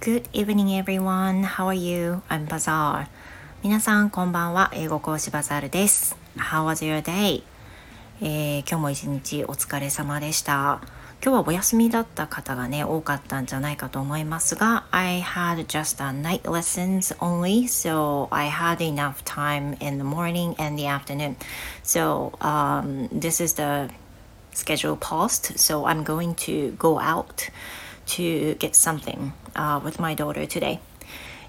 Good evening everyone. How are you? I'm Bazaar. 皆さんこんばんは。英語講師バザールです。How was your day? えー、今日も一日お疲れ様でした。今日はお休みだった方がね、多かったんじゃないかと思いますが、I had just a night lessons only, so I had enough time in the morning and the afternoon. So, um, this is the schedule post, so I'm going to go out to get something uh, with my daughter today.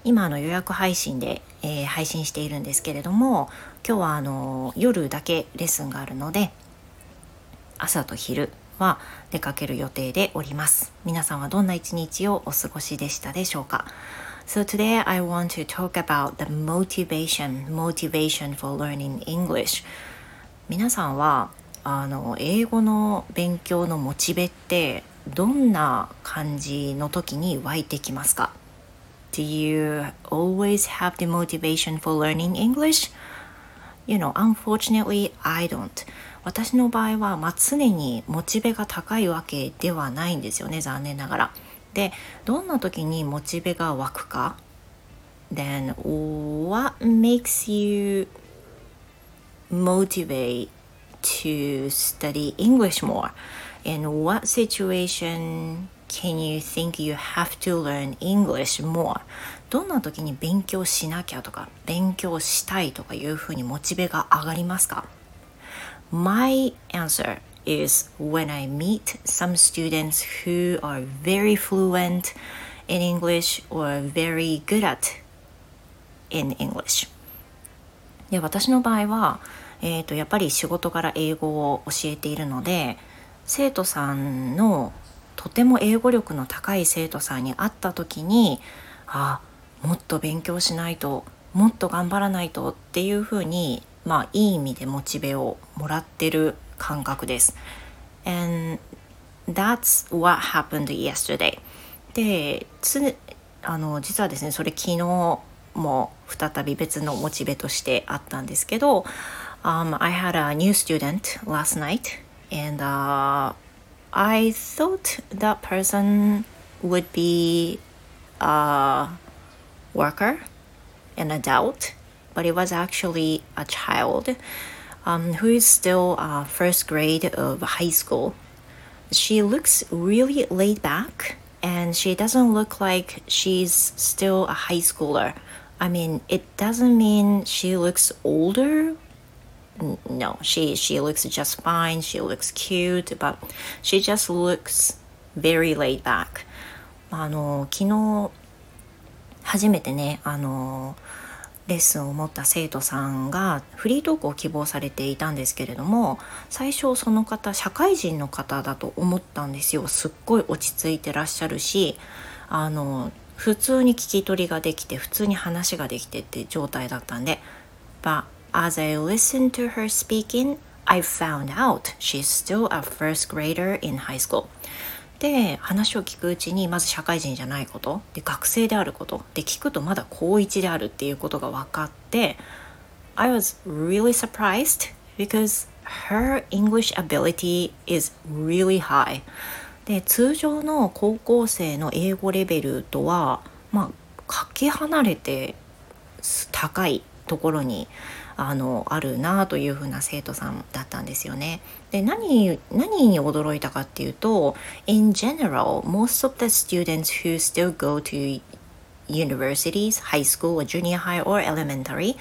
今あの予約配信で、えー、配信しているんですけれども今日はあの夜だけレッスンがあるので朝と昼は出かける予定でおります皆さんはどんな一日をお過ごしでしたでしょうか So today I want to talk about the motivation motivation for learning English 皆さんはあの英語の勉強のモチベってどんな感じの時に湧いてきますか Do you always have the motivation for learning English? You know, unfortunately, I don't. 私の場合は、まあ、常にモチベが高いわけではないんですよね、残念ながら。で、どんな時にモチベが湧くか Then, what makes you motivate to study English more? In what situation can you think you have to learn English more? どんな時に勉強しなきゃとか勉強したいとかいうふうにモチベが上がりますか My answer is when I meet some students who are very fluent in English or very good at in English で私の場合はえーと、やっぱり仕事から英語を教えているので生徒さんのとても英語力の高い生徒さんに会った時にあもっと勉強しないともっと頑張らないとっていうふうにまあいい意味でモチベをもらってる感覚です。And that's what happened yesterday. でつあの実はですねそれ昨日も再び別のモチベとしてあったんですけど Um, I had a new student last night, and uh, I thought that person would be a worker, an adult, but it was actually a child um, who is still uh, first grade of high school. She looks really laid back, and she doesn't look like she's still a high schooler. I mean, it doesn't mean she looks older no she she looks just fine. She looks cute but she just looks very laid back. あの昨日初めてねあのレッスンを持った生徒さんがフリートークを希望されていたんですけれども最初その方社会人の方だと思ったんですよ。すっごい落ち着いてらっしゃるしあの普通に聞き取りができて普通に話ができてって状態だったんで But As I listened to her speaking, I found out she's still a first grader in high school. で話を聞くうちにまず社会人じゃないことで学生であることで聞くとまだ高1であるっていうことが分かって I was really surprised because her English ability is really high で通常の高校生の英語レベルとはまあかけ離れて高いところにあのあるなというふうな生徒さんだったんですよね。で何何に驚いたかっていうと In general most of the students who still go to universities high school or junior high or elementary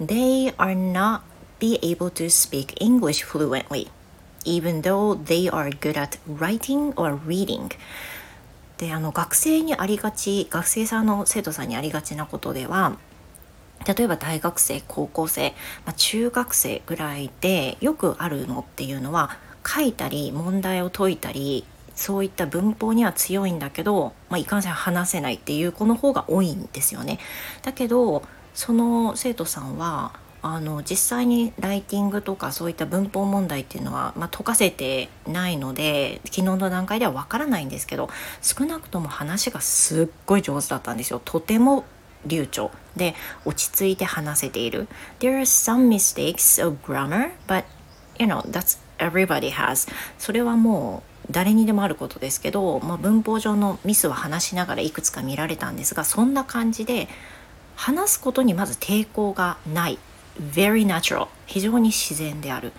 they are not be able to speak English fluently even though they are good at writing or reading であの学生にありがち学生さんの生徒さんにありがちなことでは例えば大学生高校生、まあ、中学生ぐらいでよくあるのっていうのは書いたり問題を解いたりそういった文法には強いんだけど、まあ、いかんせん話せないっていう子の方が多いんですよね。だけどその生徒さんはあの実際にライティングとかそういった文法問題っていうのは、まあ、解かせてないので昨日の段階ではわからないんですけど少なくとも話がすっごい上手だったんですよ。とても流暢。で落ち着いて話せている。There are some mistakes of grammar, but you know, that's everybody has. それはもう誰にでもあることですけど、まあ、文法上のミスは話しながらいくつか見られたんですがそんな感じで話すことにまず抵抗がない。Very natural. 非常に自然である。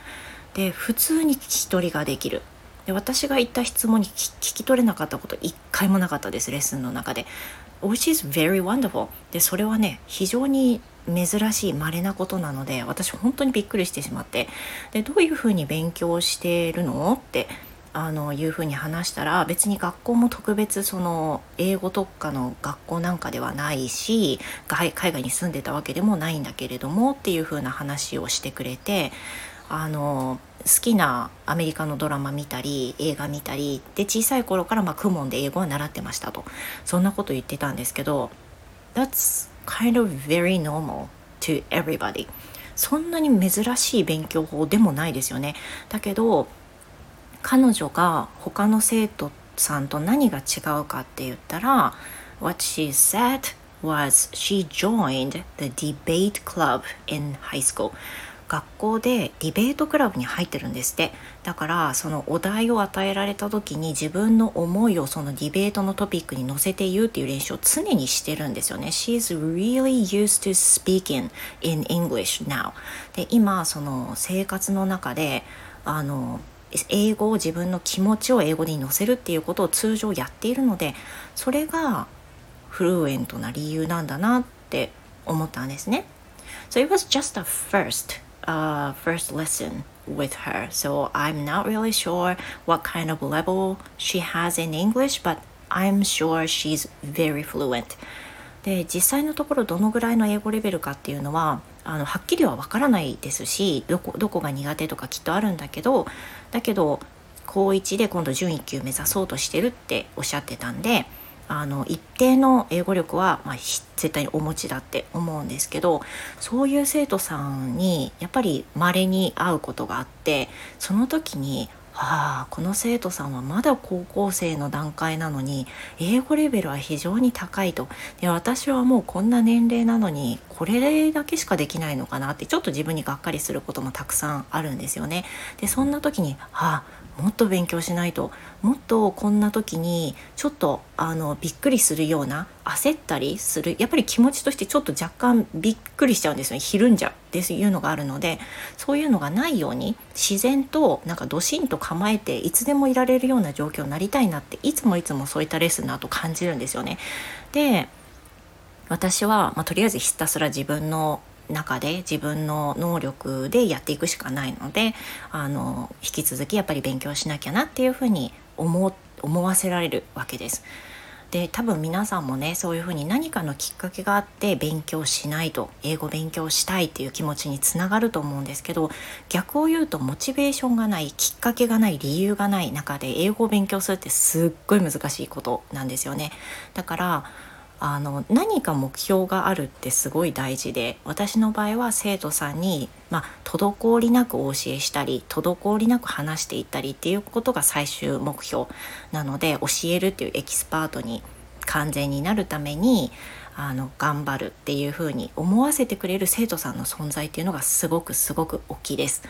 で普通に聞き取りができる。で私が言った質問に聞き取れなかったこと一回もなかったですレッスンの中で。Which is very wonderful. でそれはね非常に珍しい稀なことなので私本当にびっくりしてしまってでどういうふうに勉強してるの？ってあのいうふうに話したら別に学校も特別その英語特化の学校なんかではないし海外に住んでたわけでもないんだけれどもっていうふうな話をしてくれてあの好きなアメリカのドラマ見たり映画見たりで小さい頃からまあクモンで英語は習ってましたと。そんなこと言ってたんですけど That's kind of very normal to everybody. そんなに珍しい勉強法でもないですよね。だけど彼女が他の生徒さんと何が違うかって言ったら What she said was she joined the debate club in high school. 学校でディベートクラブに入ってるんですって。だからそのお題を与えられた時に自分の思いをそのディベートのトピックに載せて言うっていう練習を常にしてるんですよね。She's really used to speaking in English now. で今その生活の中であの英語を自分の気持ちを英語に乗せるっていうことを通常やっているのでそれがフルエントな理由なんだなって思ったんですね。So it was just a first, uh, first lesson with her. So I'm not really sure what kind of level she has in English, but I'm sure she's very fluent. で実際のところどのぐらいの英語レベルかっていうのはあのはっきりはわからないですしどこどこが苦手とかきっとあるんだけどだけど高1で今度準1級目指そうとしてるっておっしゃってたんであの一定の英語力は、まあ、絶対にお持ちだって思うんですけどそういう生徒さんにやっぱり稀に会うことがあってその時にはあこの生徒さんはまだ高校生の段階なのに英語レベルは非常に高いとで私はもうこんな年齢なのにこれだけしかできないのかなってちょっと自分にがっかりすることもたくさんあるんですよね。でそんな時にはあもっと勉強しないともっとこんな時にちょっとあのびっくりするような焦ったりするやっぱり気持ちとしてちょっと若干びっくりしちゃうんですよねひるんじゃうっていうのがあるのでそういうのがないように自然となんかドシンと構えていつでもいられるような状況になりたいなっていつもいつもそういったレッスンの後感じるんですよね。で私は、まあ、とりあえずひたすら自分の中で自分の能力でやっていくしかないのであの引き続きやっぱり勉強しなきゃなっていうふうに思思わせられるわけです。で多分皆さんもねそういうふうに何かのきっかけがあって勉強しないと英語勉強したいっていう気持ちにつながると思うんですけど逆を言うとモチベーションがないきっかけがない理由がない中で英語を勉強するってすっごい難しいことなんですよね。だからあの何か目標があるってすごい大事で私の場合は生徒さんに、まあ、滞りなくお教えしたり滞りなく話していったりっていうことが最終目標なので教えるっていうエキスパートに完全になるためにあの頑張るっていうふうに思わせてくれる生徒さんの存在っていうのがすごくすごく大きいです。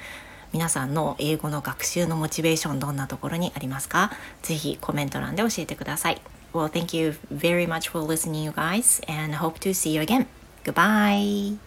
皆さんの英語の学習のモチベーションどんなところにありますか？ぜひコメント欄で教えてください。Well, thank you very much for listening, you guys, and hope to see you again. Goodbye.